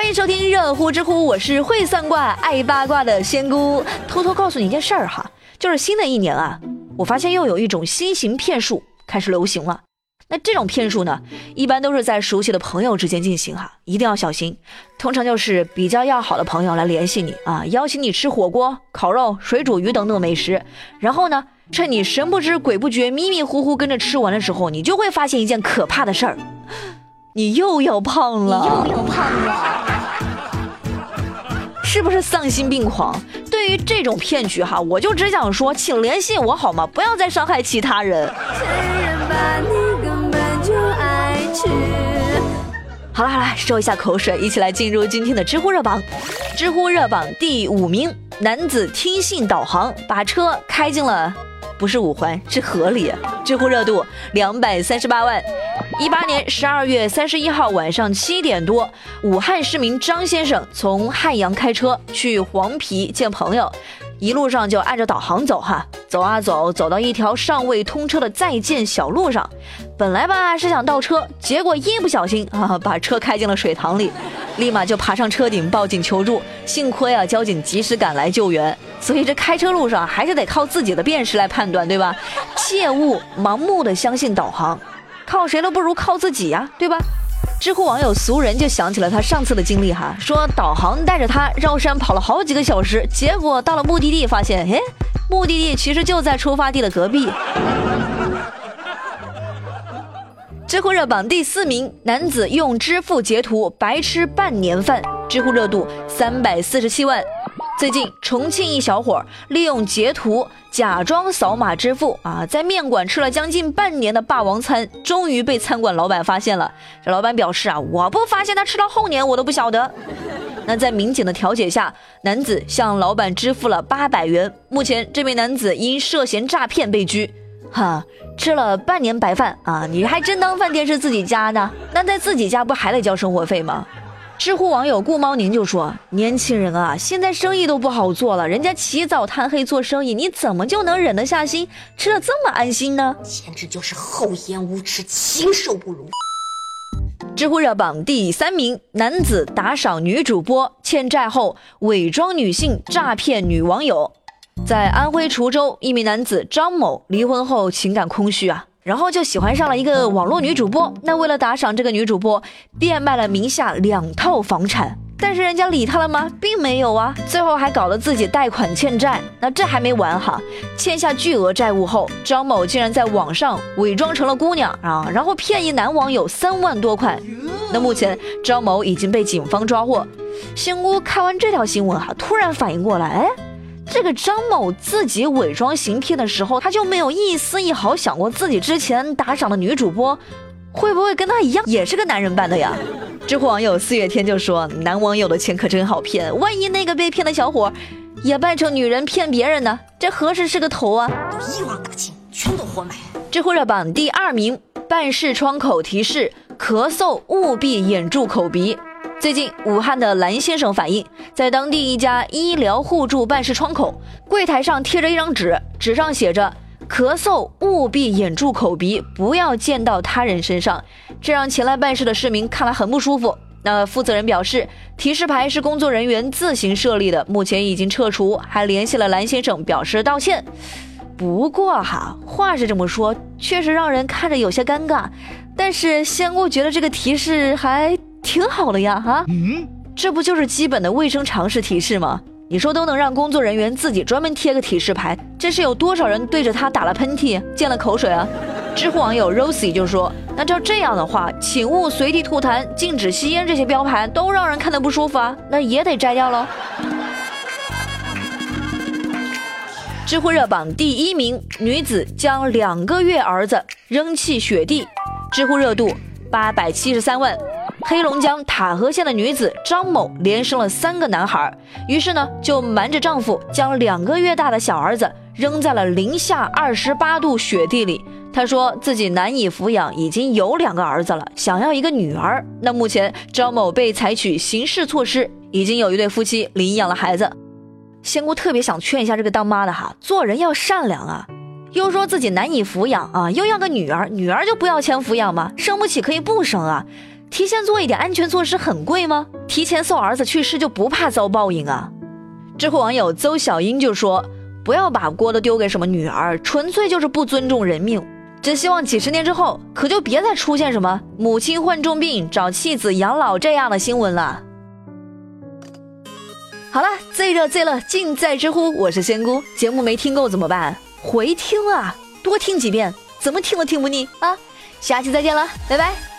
欢迎收听热乎知乎，我是会算卦、爱八卦的仙姑。偷偷告诉你一件事儿哈，就是新的一年啊，我发现又有一种新型骗术开始流行了。那这种骗术呢，一般都是在熟悉的朋友之间进行哈，一定要小心。通常就是比较要好的朋友来联系你啊，邀请你吃火锅、烤肉、水煮鱼等等美食，然后呢，趁你神不知鬼不觉、迷迷糊糊跟着吃完的时候，你就会发现一件可怕的事儿。你又要胖了，又要胖了，是不是丧心病狂？对于这种骗局哈，我就只想说，请联系我好吗？不要再伤害其他人。好了好了，收一下口水，一起来进入今天的知乎热榜。知乎热榜第五名，男子听信导航把车开进了，不是五环，是河里。知乎热度两百三十八万。一八年十二月三十一号晚上七点多，武汉市民张先生从汉阳开车去黄陂见朋友，一路上就按着导航走哈，走啊走，走到一条尚未通车的在建小路上，本来吧是想倒车，结果一不小心啊把车开进了水塘里，立马就爬上车顶报警求助，幸亏啊交警及时赶来救援，所以这开车路上还是得靠自己的辨识来判断，对吧？切勿盲目的相信导航。靠谁都不如靠自己呀，对吧？知乎网友俗人就想起了他上次的经历哈，说导航带着他绕山跑了好几个小时，结果到了目的地发现，哎，目的地其实就在出发地的隔壁。知乎热榜第四名，男子用支付截图白吃半年饭，知乎热度三百四十七万。最近，重庆一小伙利用截图假装扫码支付啊，在面馆吃了将近半年的霸王餐，终于被餐馆老板发现了。这老板表示啊，我不发现他吃到后年，我都不晓得。那在民警的调解下，男子向老板支付了八百元。目前，这名男子因涉嫌诈骗被拘。哈，吃了半年白饭啊，你还真当饭店是自己家呢？那在自己家不还得交生活费吗？知乎网友顾猫宁就说：“年轻人啊，现在生意都不好做了，人家起早贪黑做生意，你怎么就能忍得下心吃的这么安心呢？简直就是厚颜无耻，禽兽不如！”知乎热榜第三名，男子打赏女主播欠债后伪装女性诈骗女网友。在安徽滁州，一名男子张某离婚后情感空虚啊。然后就喜欢上了一个网络女主播，那为了打赏这个女主播，变卖了名下两套房产。但是人家理他了吗？并没有啊，最后还搞得自己贷款欠债。那这还没完哈，欠下巨额债务后，张某竟然在网上伪装成了姑娘啊，然后骗一男网友三万多块。那目前张某已经被警方抓获。仙姑看完这条新闻哈，突然反应过来，哎。这个张某自己伪装行骗的时候，他就没有一丝一毫想过自己之前打赏的女主播会不会跟他一样也是个男人扮的呀？知乎网友四月天就说：“男网友的钱可真好骗，万一那个被骗的小伙也扮成女人骗别人呢？这何时是个头啊？一网打尽，全都活埋。”知乎热榜第二名，办事窗口提示：咳嗽务必掩住口鼻。最近，武汉的蓝先生反映，在当地一家医疗互助办事窗口柜台上贴着一张纸，纸上写着：“咳嗽务必掩住口鼻，不要溅到他人身上。”这让前来办事的市民看来很不舒服。那负责人表示，提示牌是工作人员自行设立的，目前已经撤除，还联系了蓝先生表示道歉。不过哈，话是这么说，确实让人看着有些尴尬。但是仙姑觉得这个提示还。挺好的呀，哈，嗯，这不就是基本的卫生常识提示吗？你说都能让工作人员自己专门贴个提示牌，这是有多少人对着他打了喷嚏、溅了口水啊？知乎网友 Rosie 就说：“那照这样的话，请勿随地吐痰、禁止吸烟这些标牌都让人看得不舒服啊，那也得摘掉喽。”知乎热榜第一名，女子将两个月儿子扔弃雪地，知乎热度八百七十三万。黑龙江塔河县的女子张某连生了三个男孩，于是呢就瞒着丈夫，将两个月大的小儿子扔在了零下二十八度雪地里。她说自己难以抚养，已经有两个儿子了，想要一个女儿。那目前张某被采取刑事措施，已经有一对夫妻领养了孩子。仙姑特别想劝一下这个当妈的哈，做人要善良啊，又说自己难以抚养啊，又要个女儿，女儿就不要钱抚养吗？生不起可以不生啊。提前做一点安全措施很贵吗？提前送儿子去世就不怕遭报应啊？知乎网友邹小英就说：“不要把锅都丢给什么女儿，纯粹就是不尊重人命。真希望几十年之后，可就别再出现什么母亲患重病找妻子养老这样的新闻了。”好了，最热最乐尽在知乎，我是仙姑。节目没听够怎么办？回听啊，多听几遍，怎么听都听不腻啊！下期再见了，拜拜。